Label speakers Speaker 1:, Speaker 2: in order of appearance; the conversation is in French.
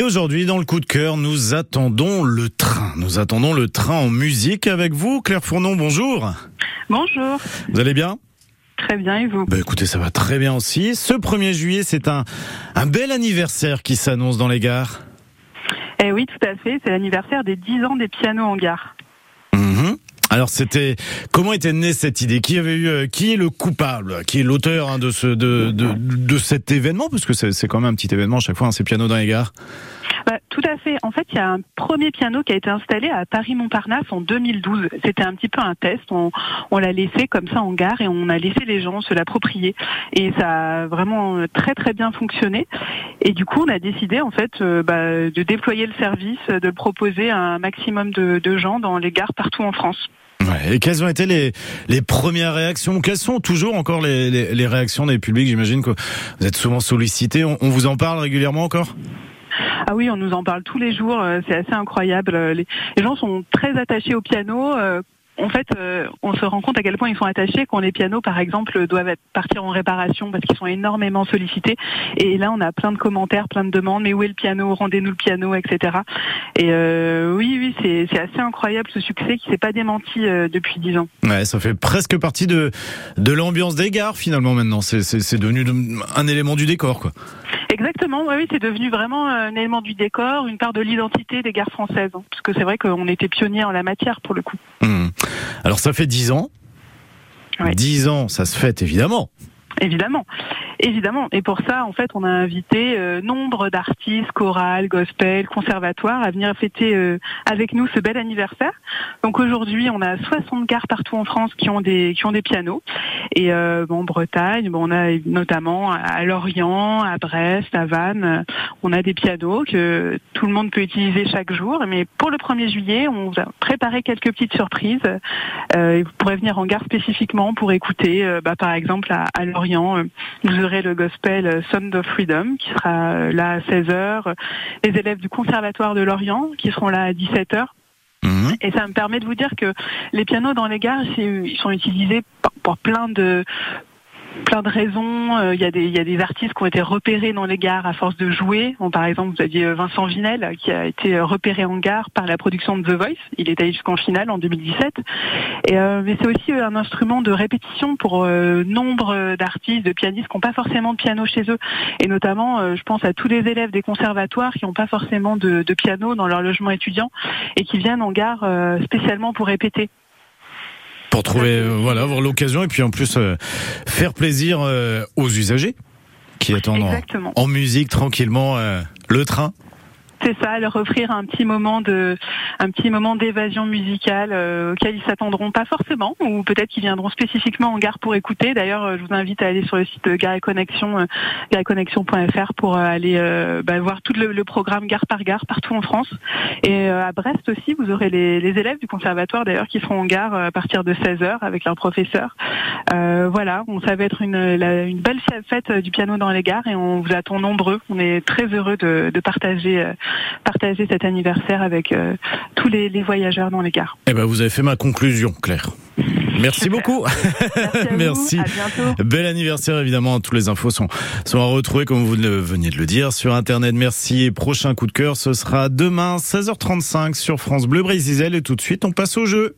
Speaker 1: Et aujourd'hui, dans le coup de cœur, nous attendons le train. Nous attendons le train en musique avec vous, Claire Fournon. Bonjour.
Speaker 2: Bonjour.
Speaker 1: Vous allez bien?
Speaker 2: Très bien, et vous?
Speaker 1: Bah Écoutez, ça va très bien aussi. Ce 1er juillet, c'est un, un bel anniversaire qui s'annonce dans les gares.
Speaker 2: Eh oui, tout à fait. C'est l'anniversaire des 10 ans des pianos en gare.
Speaker 1: Mhm. Alors c'était comment était née cette idée? Qui avait eu euh, qui est le coupable? Qui est l'auteur hein, de ce de, de, de cet événement? Parce que c'est quand même un petit événement à chaque fois hein, ces pianos dans les gares.
Speaker 2: Tout à fait. En fait, il y a un premier piano qui a été installé à Paris-Montparnasse en 2012. C'était un petit peu un test. On, l'a laissé comme ça en gare et on a laissé les gens se l'approprier. Et ça a vraiment très très bien fonctionné. Et du coup, on a décidé en fait euh, bah, de déployer le service, de le proposer à un maximum de, gens dans les gares partout en France.
Speaker 1: Et quelles ont été les, premières réactions? Quelles sont toujours encore les, réactions des publics? J'imagine que vous êtes souvent sollicité. On vous en parle régulièrement encore?
Speaker 2: Ah oui, on nous en parle tous les jours, euh, c'est assez incroyable. Les, les, gens sont très attachés au piano. Euh, en fait, euh, on se rend compte à quel point ils sont attachés quand les pianos, par exemple, doivent partir en réparation parce qu'ils sont énormément sollicités. Et là, on a plein de commentaires, plein de demandes. Mais où est le piano? Rendez-nous le piano, etc. Et euh, oui, oui, c'est assez incroyable ce succès qui s'est pas démenti euh, depuis dix ans.
Speaker 1: Ouais, ça fait presque partie de de l'ambiance des gares finalement. Maintenant, c'est devenu un élément du décor, quoi.
Speaker 2: Exactement, oui, c'est devenu vraiment un élément du décor, une part de l'identité des gares françaises. Hein, parce que c'est vrai qu'on était pionniers en la matière pour le coup.
Speaker 1: Mmh. Alors ça fait dix ans. Dix ans, ça se fête évidemment.
Speaker 2: Évidemment. Évidemment. Et pour ça, en fait, on a invité euh, nombre d'artistes, chorales, gospel, conservatoires à venir fêter euh, avec nous ce bel anniversaire. Donc aujourd'hui, on a 60 gares partout en France qui ont des qui ont des pianos. Et euh, bon, en Bretagne, bon, on a notamment à Lorient, à Brest, à Vannes, on a des pianos que tout le monde peut utiliser chaque jour. Mais pour le 1er juillet, on vous a préparé quelques petites surprises. Euh, vous pourrez venir en gare spécifiquement pour écouter, euh, bah, par exemple à, Lorient, euh, le gospel Sound of Freedom qui sera euh, là à 16h, les élèves du conservatoire de Lorient qui seront là à 17h. Mmh. Et ça me permet de vous dire que les pianos dans les gares, ils sont utilisés pour plein de plein de raisons. Euh, il y, a des, il y a des artistes qui ont été repérés dans les gares à force de jouer. Par exemple, vous aviez Vincent Vinel qui a été repéré en gare par la production de The Voice. Il est allé jusqu'en finale en 2017. Et, euh, mais c'est aussi un instrument de répétition pour euh, nombre d'artistes, de pianistes qui n'ont pas forcément de piano chez eux. Et notamment, euh, je pense à tous les élèves des conservatoires qui n'ont pas forcément de, piano dans leur logement étudiant et qui viennent en gare euh, spécialement pour répéter
Speaker 1: pour trouver euh, voilà avoir l'occasion et puis en plus euh, faire plaisir euh, aux usagers qui attendent en, en, musique tranquillement euh, le train.
Speaker 2: C'est ça, leur offrir un petit moment de, un petit moment d'évasion musicale euh, auquel ils s'attendront pas forcément, ou peut-être qu'ils viendront spécifiquement en gare pour écouter. D'ailleurs, euh, je vous invite à aller sur le site de Gare et Connexion, euh, gareconnexion.fr pour euh, aller euh, bah, voir tout le, le, programme gare par gare partout en France. Et euh, à Brest aussi, vous aurez les, les élèves du conservatoire d'ailleurs qui seront en gare à partir de 16 h avec leur professeur. voilà, on ça va être une, une belle fête du piano dans les gares et on vous attend nombreux. On est très heureux de, de partager partager cet anniversaire avec euh, tous les, les, voyageurs dans les gares.
Speaker 1: Eh ben, vous avez fait ma conclusion, Claire. Merci
Speaker 2: Super.
Speaker 1: beaucoup.
Speaker 2: Merci.
Speaker 1: Merci.
Speaker 2: À bientôt.
Speaker 1: Bel anniversaire, évidemment. Toutes les infos sont, sont à retrouver, comme vous veniez de le dire, sur Internet. Merci. Et prochain coup de cœur, ce sera demain, 16h35 sur France Bleu Brésil. Et tout de suite, on passe au jeu.